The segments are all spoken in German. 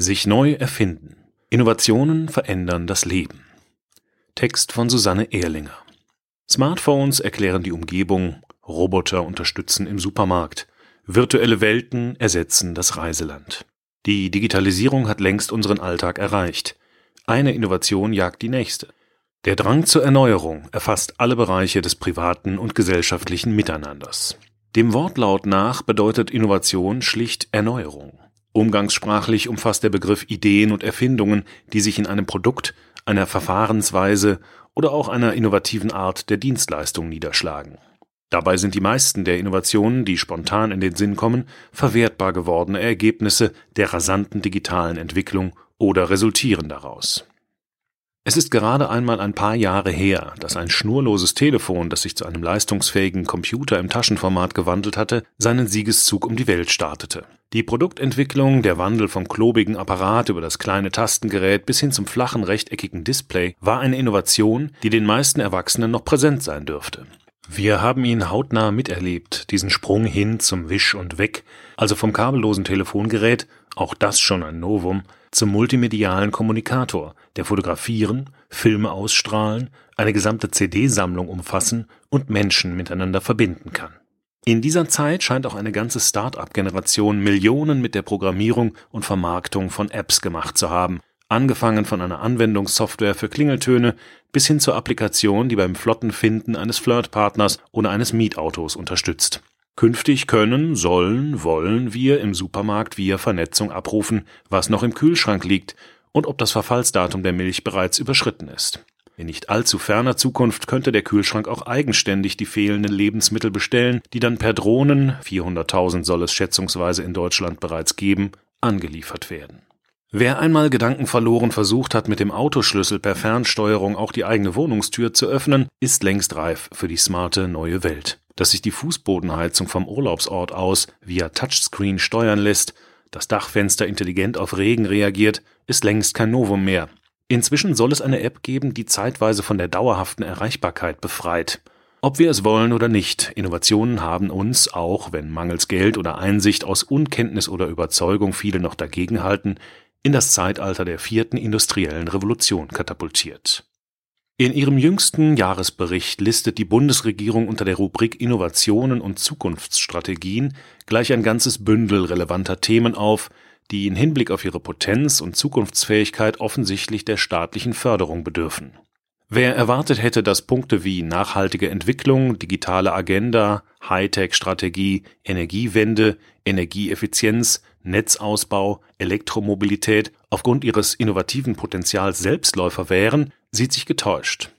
Sich neu erfinden. Innovationen verändern das Leben. Text von Susanne Ehrlinger. Smartphones erklären die Umgebung, Roboter unterstützen im Supermarkt, virtuelle Welten ersetzen das Reiseland. Die Digitalisierung hat längst unseren Alltag erreicht. Eine Innovation jagt die nächste. Der Drang zur Erneuerung erfasst alle Bereiche des privaten und gesellschaftlichen Miteinanders. Dem Wortlaut nach bedeutet Innovation schlicht Erneuerung. Umgangssprachlich umfasst der Begriff Ideen und Erfindungen, die sich in einem Produkt, einer Verfahrensweise oder auch einer innovativen Art der Dienstleistung niederschlagen. Dabei sind die meisten der Innovationen, die spontan in den Sinn kommen, verwertbar gewordene Ergebnisse der rasanten digitalen Entwicklung oder resultieren daraus. Es ist gerade einmal ein paar Jahre her, dass ein schnurloses Telefon, das sich zu einem leistungsfähigen Computer im Taschenformat gewandelt hatte, seinen Siegeszug um die Welt startete. Die Produktentwicklung, der Wandel vom klobigen Apparat über das kleine Tastengerät bis hin zum flachen rechteckigen Display war eine Innovation, die den meisten Erwachsenen noch präsent sein dürfte. Wir haben ihn hautnah miterlebt, diesen Sprung hin zum Wisch und Weg, also vom kabellosen Telefongerät, auch das schon ein Novum, zum multimedialen Kommunikator, der fotografieren, Filme ausstrahlen, eine gesamte CD-Sammlung umfassen und Menschen miteinander verbinden kann. In dieser Zeit scheint auch eine ganze Start-up-Generation Millionen mit der Programmierung und Vermarktung von Apps gemacht zu haben, angefangen von einer Anwendungssoftware für Klingeltöne bis hin zur Applikation, die beim Flottenfinden eines Flirtpartners oder eines Mietautos unterstützt. Künftig können, sollen, wollen wir im Supermarkt via Vernetzung abrufen, was noch im Kühlschrank liegt und ob das Verfallsdatum der Milch bereits überschritten ist. In nicht allzu ferner Zukunft könnte der Kühlschrank auch eigenständig die fehlenden Lebensmittel bestellen, die dann per Drohnen, 400.000 soll es schätzungsweise in Deutschland bereits geben, angeliefert werden. Wer einmal gedankenverloren versucht hat, mit dem Autoschlüssel per Fernsteuerung auch die eigene Wohnungstür zu öffnen, ist längst reif für die smarte neue Welt dass sich die Fußbodenheizung vom Urlaubsort aus via Touchscreen steuern lässt, das Dachfenster intelligent auf Regen reagiert, ist längst kein Novum mehr. Inzwischen soll es eine App geben, die zeitweise von der dauerhaften Erreichbarkeit befreit. Ob wir es wollen oder nicht, Innovationen haben uns, auch wenn mangels Geld oder Einsicht aus Unkenntnis oder Überzeugung viele noch dagegenhalten, in das Zeitalter der vierten industriellen Revolution katapultiert. In ihrem jüngsten Jahresbericht listet die Bundesregierung unter der Rubrik Innovationen und Zukunftsstrategien gleich ein ganzes Bündel relevanter Themen auf, die in Hinblick auf ihre Potenz und Zukunftsfähigkeit offensichtlich der staatlichen Förderung bedürfen. Wer erwartet hätte, dass Punkte wie nachhaltige Entwicklung, digitale Agenda, Hightech-Strategie, Energiewende, Energieeffizienz, Netzausbau, Elektromobilität aufgrund ihres innovativen Potenzials Selbstläufer wären, sieht sich getäuscht.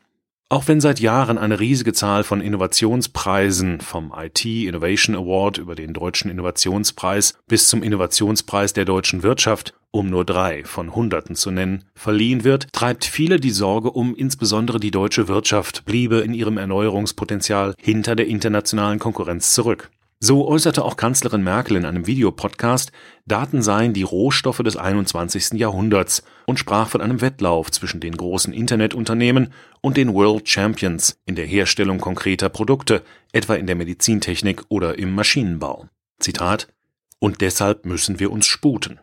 Auch wenn seit Jahren eine riesige Zahl von Innovationspreisen vom IT Innovation Award über den Deutschen Innovationspreis bis zum Innovationspreis der deutschen Wirtschaft, um nur drei von Hunderten zu nennen, verliehen wird, treibt viele die Sorge um insbesondere die deutsche Wirtschaft bliebe in ihrem Erneuerungspotenzial hinter der internationalen Konkurrenz zurück. So äußerte auch Kanzlerin Merkel in einem Videopodcast, Daten seien die Rohstoffe des 21. Jahrhunderts und sprach von einem Wettlauf zwischen den großen Internetunternehmen und den World Champions in der Herstellung konkreter Produkte, etwa in der Medizintechnik oder im Maschinenbau. Zitat Und deshalb müssen wir uns sputen.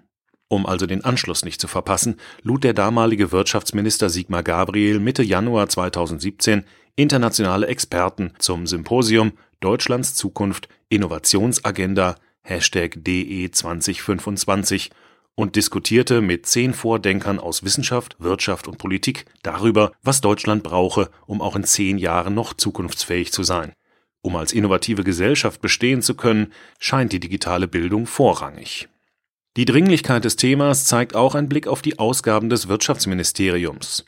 Um also den Anschluss nicht zu verpassen, lud der damalige Wirtschaftsminister Sigmar Gabriel Mitte Januar 2017 internationale Experten zum Symposium Deutschlands Zukunft Innovationsagenda Hashtag DE 2025 und diskutierte mit zehn Vordenkern aus Wissenschaft, Wirtschaft und Politik darüber, was Deutschland brauche, um auch in zehn Jahren noch zukunftsfähig zu sein. Um als innovative Gesellschaft bestehen zu können, scheint die digitale Bildung vorrangig. Die Dringlichkeit des Themas zeigt auch ein Blick auf die Ausgaben des Wirtschaftsministeriums.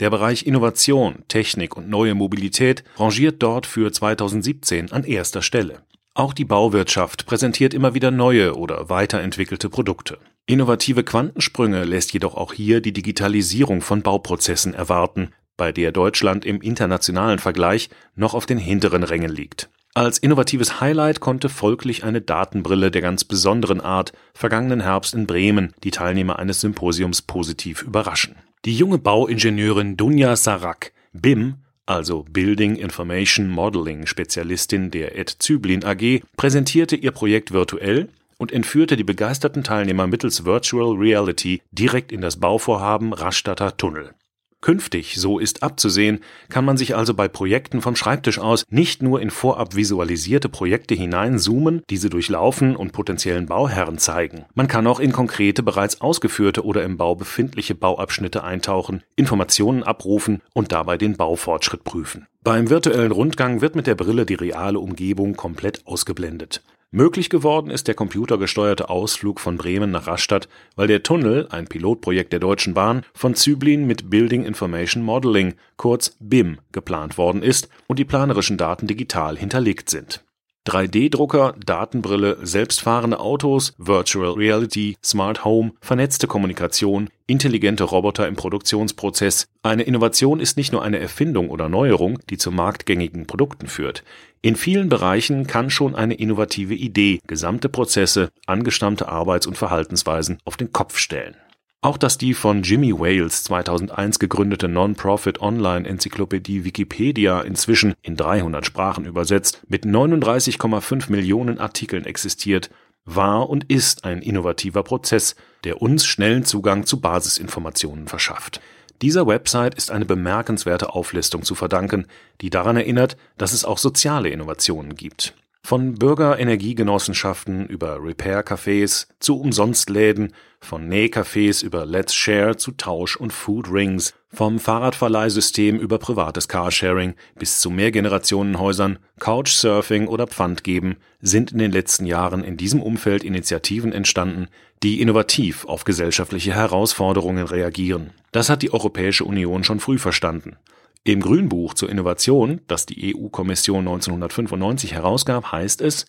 Der Bereich Innovation, Technik und neue Mobilität rangiert dort für 2017 an erster Stelle. Auch die Bauwirtschaft präsentiert immer wieder neue oder weiterentwickelte Produkte. Innovative Quantensprünge lässt jedoch auch hier die Digitalisierung von Bauprozessen erwarten, bei der Deutschland im internationalen Vergleich noch auf den hinteren Rängen liegt. Als innovatives Highlight konnte folglich eine Datenbrille der ganz besonderen Art vergangenen Herbst in Bremen die Teilnehmer eines Symposiums positiv überraschen. Die junge Bauingenieurin Dunja Sarak, BIM, also Building Information Modeling Spezialistin der Ed Züblin AG, präsentierte ihr Projekt virtuell und entführte die begeisterten Teilnehmer mittels Virtual Reality direkt in das Bauvorhaben Rastatter Tunnel. Künftig, so ist abzusehen, kann man sich also bei Projekten vom Schreibtisch aus nicht nur in vorab visualisierte Projekte hineinzoomen, diese durchlaufen und potenziellen Bauherren zeigen. Man kann auch in konkrete, bereits ausgeführte oder im Bau befindliche Bauabschnitte eintauchen, Informationen abrufen und dabei den Baufortschritt prüfen. Beim virtuellen Rundgang wird mit der Brille die reale Umgebung komplett ausgeblendet. Möglich geworden ist der computergesteuerte Ausflug von Bremen nach Rastatt, weil der Tunnel, ein Pilotprojekt der Deutschen Bahn, von Züblin mit Building Information Modeling, kurz BIM, geplant worden ist und die planerischen Daten digital hinterlegt sind 3D-Drucker, Datenbrille, selbstfahrende Autos, Virtual Reality, Smart Home, vernetzte Kommunikation, intelligente Roboter im Produktionsprozess. Eine Innovation ist nicht nur eine Erfindung oder Neuerung, die zu marktgängigen Produkten führt. In vielen Bereichen kann schon eine innovative Idee gesamte Prozesse, angestammte Arbeits- und Verhaltensweisen auf den Kopf stellen auch dass die von Jimmy Wales 2001 gegründete Non-Profit Online-Enzyklopädie Wikipedia inzwischen in 300 Sprachen übersetzt mit 39,5 Millionen Artikeln existiert, war und ist ein innovativer Prozess, der uns schnellen Zugang zu Basisinformationen verschafft. Dieser Website ist eine bemerkenswerte Auflistung zu verdanken, die daran erinnert, dass es auch soziale Innovationen gibt von Bürgerenergiegenossenschaften über Repair-Cafés zu Umsonstläden, von Nähcafés über Let's Share zu Tausch- und Food Rings, vom Fahrradverleihsystem über privates Carsharing bis zu Mehrgenerationenhäusern, Couchsurfing oder Pfandgeben sind in den letzten Jahren in diesem Umfeld Initiativen entstanden, die innovativ auf gesellschaftliche Herausforderungen reagieren. Das hat die Europäische Union schon früh verstanden im Grünbuch zur Innovation, das die EU-Kommission 1995 herausgab, heißt es,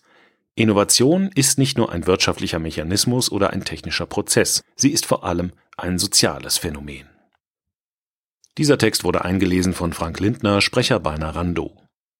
Innovation ist nicht nur ein wirtschaftlicher Mechanismus oder ein technischer Prozess, sie ist vor allem ein soziales Phänomen. Dieser Text wurde eingelesen von Frank Lindner, Sprecher bei Narando.